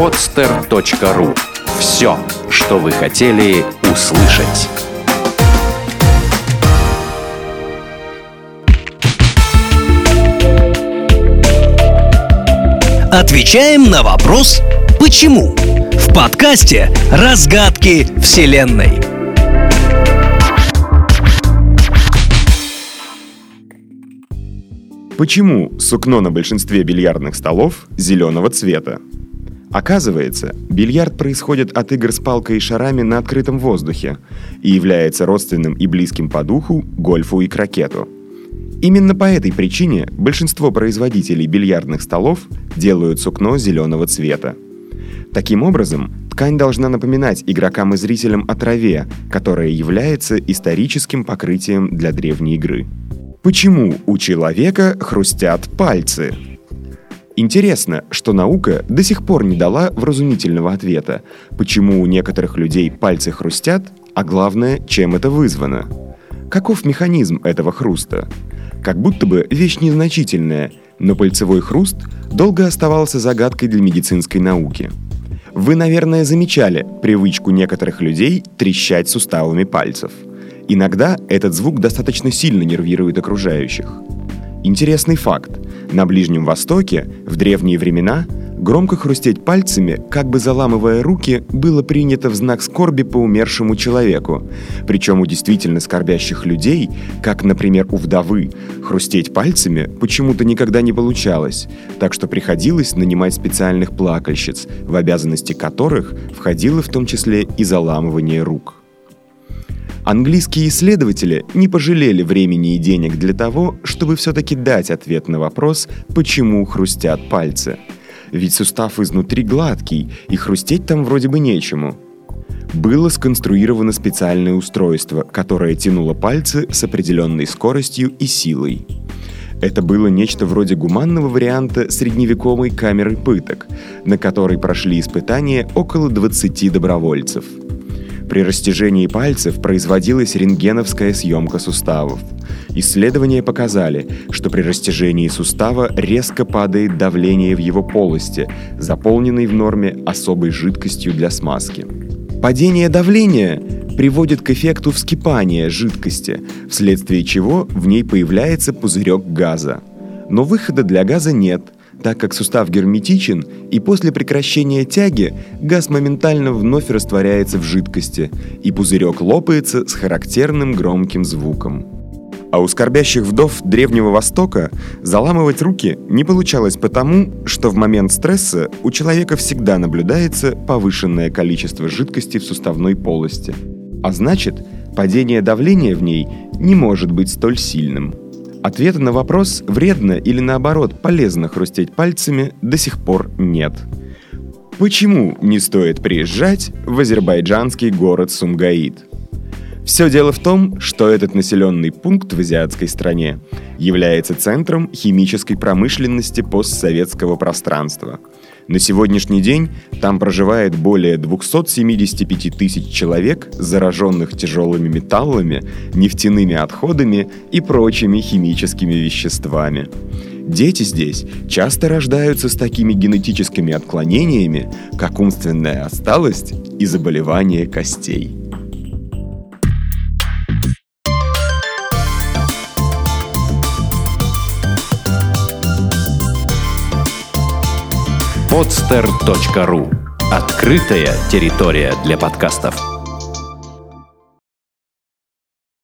podster.ru Все, что вы хотели услышать. Отвечаем на вопрос «Почему?» в подкасте «Разгадки Вселенной». Почему сукно на большинстве бильярдных столов зеленого цвета? Оказывается, бильярд происходит от игр с палкой и шарами на открытом воздухе и является родственным и близким по духу гольфу и крокету. Именно по этой причине большинство производителей бильярдных столов делают сукно зеленого цвета. Таким образом, ткань должна напоминать игрокам и зрителям о траве, которая является историческим покрытием для древней игры. Почему у человека хрустят пальцы? Интересно, что наука до сих пор не дала вразумительного ответа, почему у некоторых людей пальцы хрустят, а главное, чем это вызвано. Каков механизм этого хруста? Как будто бы вещь незначительная, но пальцевой хруст долго оставался загадкой для медицинской науки. Вы, наверное, замечали привычку некоторых людей трещать суставами пальцев – Иногда этот звук достаточно сильно нервирует окружающих. Интересный факт. На Ближнем Востоке в древние времена громко хрустеть пальцами, как бы заламывая руки, было принято в знак скорби по умершему человеку. Причем у действительно скорбящих людей, как, например, у вдовы, хрустеть пальцами почему-то никогда не получалось, так что приходилось нанимать специальных плакальщиц, в обязанности которых входило в том числе и заламывание рук. Английские исследователи не пожалели времени и денег для того, чтобы все-таки дать ответ на вопрос, почему хрустят пальцы. Ведь сустав изнутри гладкий, и хрустеть там вроде бы нечему. Было сконструировано специальное устройство, которое тянуло пальцы с определенной скоростью и силой. Это было нечто вроде гуманного варианта средневековой камеры пыток, на которой прошли испытания около 20 добровольцев – при растяжении пальцев производилась рентгеновская съемка суставов. Исследования показали, что при растяжении сустава резко падает давление в его полости, заполненной в норме особой жидкостью для смазки. Падение давления приводит к эффекту вскипания жидкости, вследствие чего в ней появляется пузырек газа. Но выхода для газа нет – так как сустав герметичен, и после прекращения тяги газ моментально вновь растворяется в жидкости, и пузырек лопается с характерным громким звуком. А у скорбящих вдов Древнего Востока заламывать руки не получалось потому, что в момент стресса у человека всегда наблюдается повышенное количество жидкости в суставной полости. А значит, падение давления в ней не может быть столь сильным. Ответа на вопрос, вредно или наоборот полезно хрустеть пальцами, до сих пор нет. Почему не стоит приезжать в азербайджанский город Сумгаид? Все дело в том, что этот населенный пункт в азиатской стране является центром химической промышленности постсоветского пространства – на сегодняшний день там проживает более 275 тысяч человек, зараженных тяжелыми металлами, нефтяными отходами и прочими химическими веществами. Дети здесь часто рождаются с такими генетическими отклонениями, как умственная отсталость и заболевания костей. podster.ru Открытая территория для подкастов.